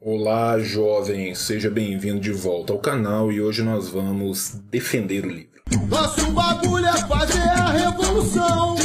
Olá, jovem, seja bem-vindo de volta ao canal e hoje nós vamos defender o livro. Nosso bagulho é fazer a revolução.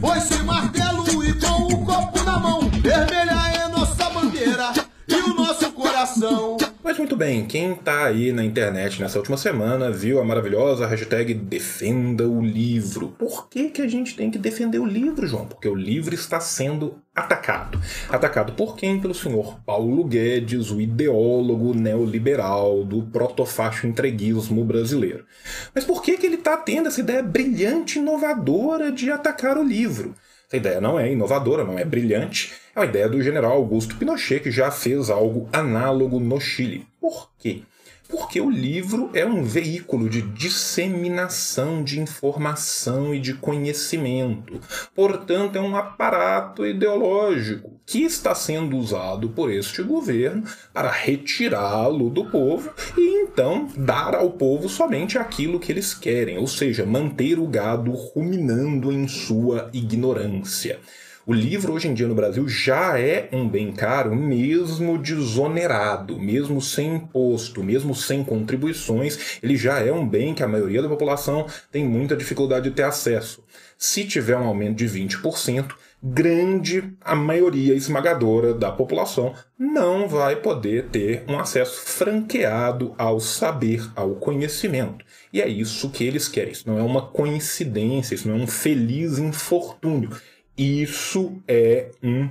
Pois sem martelo e com o copo na mão, vermelha é nossa bandeira e o nosso coração. Mas muito bem, quem tá aí na internet nessa última semana viu a maravilhosa hashtag Defenda o Livro. Por que, que a gente tem que defender o livro, João? Porque o livro está sendo atacado. Atacado por quem? Pelo senhor Paulo Guedes, o ideólogo neoliberal do protofacho entreguismo brasileiro. Mas por que, que ele está tendo essa ideia brilhante e inovadora de atacar o livro? Essa ideia não é inovadora, não é brilhante, é uma ideia do general Augusto Pinochet, que já fez algo análogo no Chile. Por quê? Porque o livro é um veículo de disseminação de informação e de conhecimento. Portanto, é um aparato ideológico que está sendo usado por este governo para retirá-lo do povo e então dar ao povo somente aquilo que eles querem, ou seja, manter o gado ruminando em sua ignorância. O livro hoje em dia no Brasil já é um bem caro, mesmo desonerado, mesmo sem imposto, mesmo sem contribuições, ele já é um bem que a maioria da população tem muita dificuldade de ter acesso. Se tiver um aumento de 20%, grande, a maioria esmagadora da população não vai poder ter um acesso franqueado ao saber, ao conhecimento. E é isso que eles querem. Isso não é uma coincidência, isso não é um feliz infortúnio. Isso é um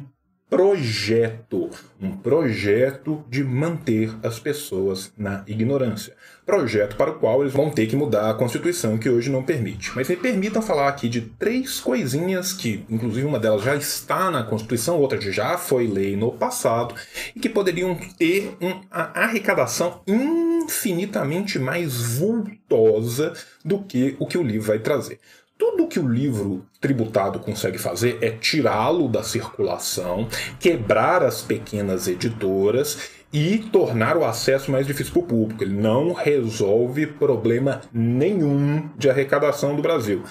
projeto, um projeto de manter as pessoas na ignorância. Projeto para o qual eles vão ter que mudar a Constituição, que hoje não permite. Mas me permitam falar aqui de três coisinhas que, inclusive, uma delas já está na Constituição, outra já foi lei no passado, e que poderiam ter uma arrecadação infinitamente mais vultosa do que o que o livro vai trazer. Tudo que o livro tributado consegue fazer é tirá-lo da circulação, quebrar as pequenas editoras e tornar o acesso mais difícil para o público. Ele não resolve problema nenhum de arrecadação do Brasil.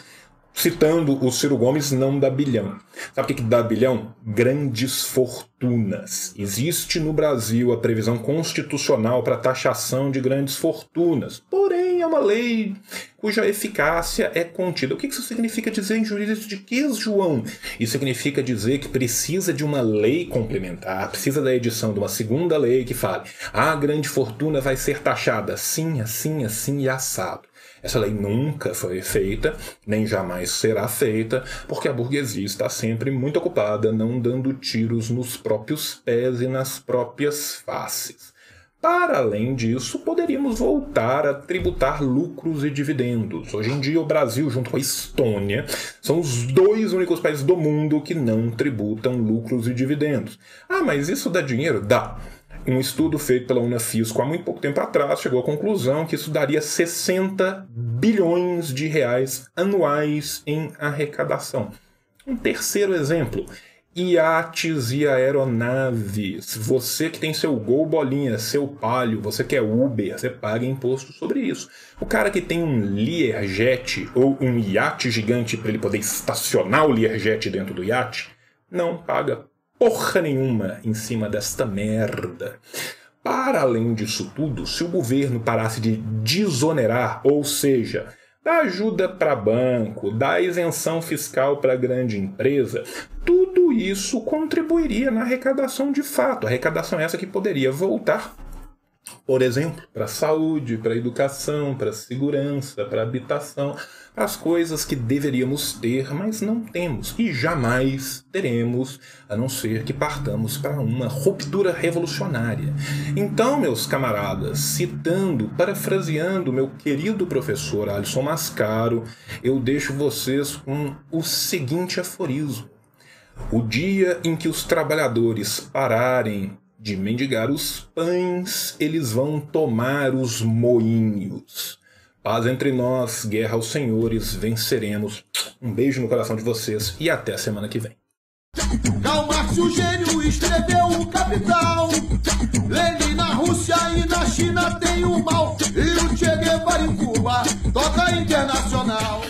Citando o Ciro Gomes, não dá bilhão. Sabe o que dá bilhão? Grandes fortunas. Existe no Brasil a previsão constitucional para taxação de grandes fortunas. Porém, é uma lei cuja eficácia é contida. O que isso significa dizer em jurídico de que, João? Isso significa dizer que precisa de uma lei complementar, precisa da edição de uma segunda lei que fale: a grande fortuna vai ser taxada assim, assim, assim e assado. Essa lei nunca foi feita, nem jamais será feita, porque a burguesia está sempre muito ocupada não dando tiros nos próprios pés e nas próprias faces. Para além disso, poderíamos voltar a tributar lucros e dividendos. Hoje em dia, o Brasil, junto com a Estônia, são os dois únicos países do mundo que não tributam lucros e dividendos. Ah, mas isso dá dinheiro? Dá. Um estudo feito pela Unafisco há muito pouco tempo atrás chegou à conclusão que isso daria 60 bilhões de reais anuais em arrecadação. Um terceiro exemplo: iates e aeronaves. Você que tem seu Gol Bolinha, seu Palio, você que é Uber, você paga imposto sobre isso. O cara que tem um Learjet ou um iate gigante para ele poder estacionar o Learjet dentro do iate, não paga porra nenhuma em cima desta merda. Para além disso tudo, se o governo parasse de desonerar, ou seja, dar ajuda para banco, dar isenção fiscal para grande empresa, tudo isso contribuiria na arrecadação de fato. Arrecadação essa que poderia voltar por exemplo, para a saúde, para a educação, para a segurança, para a habitação, as coisas que deveríamos ter, mas não temos e jamais teremos, a não ser que partamos para uma ruptura revolucionária. Então, meus camaradas, citando, parafraseando meu querido professor Alisson Mascaro, eu deixo vocês com o seguinte aforismo: O dia em que os trabalhadores pararem de mendigar os pães, eles vão tomar os moinhos. Paz entre nós, guerra aos senhores, venceremos. Um beijo no coração de vocês e até a semana que vem. Karl Marx, o gênio, escreveu o Capital. Lenin na Rússia e na China tem o mal. E o Che Guevara em Cuba toca internacional.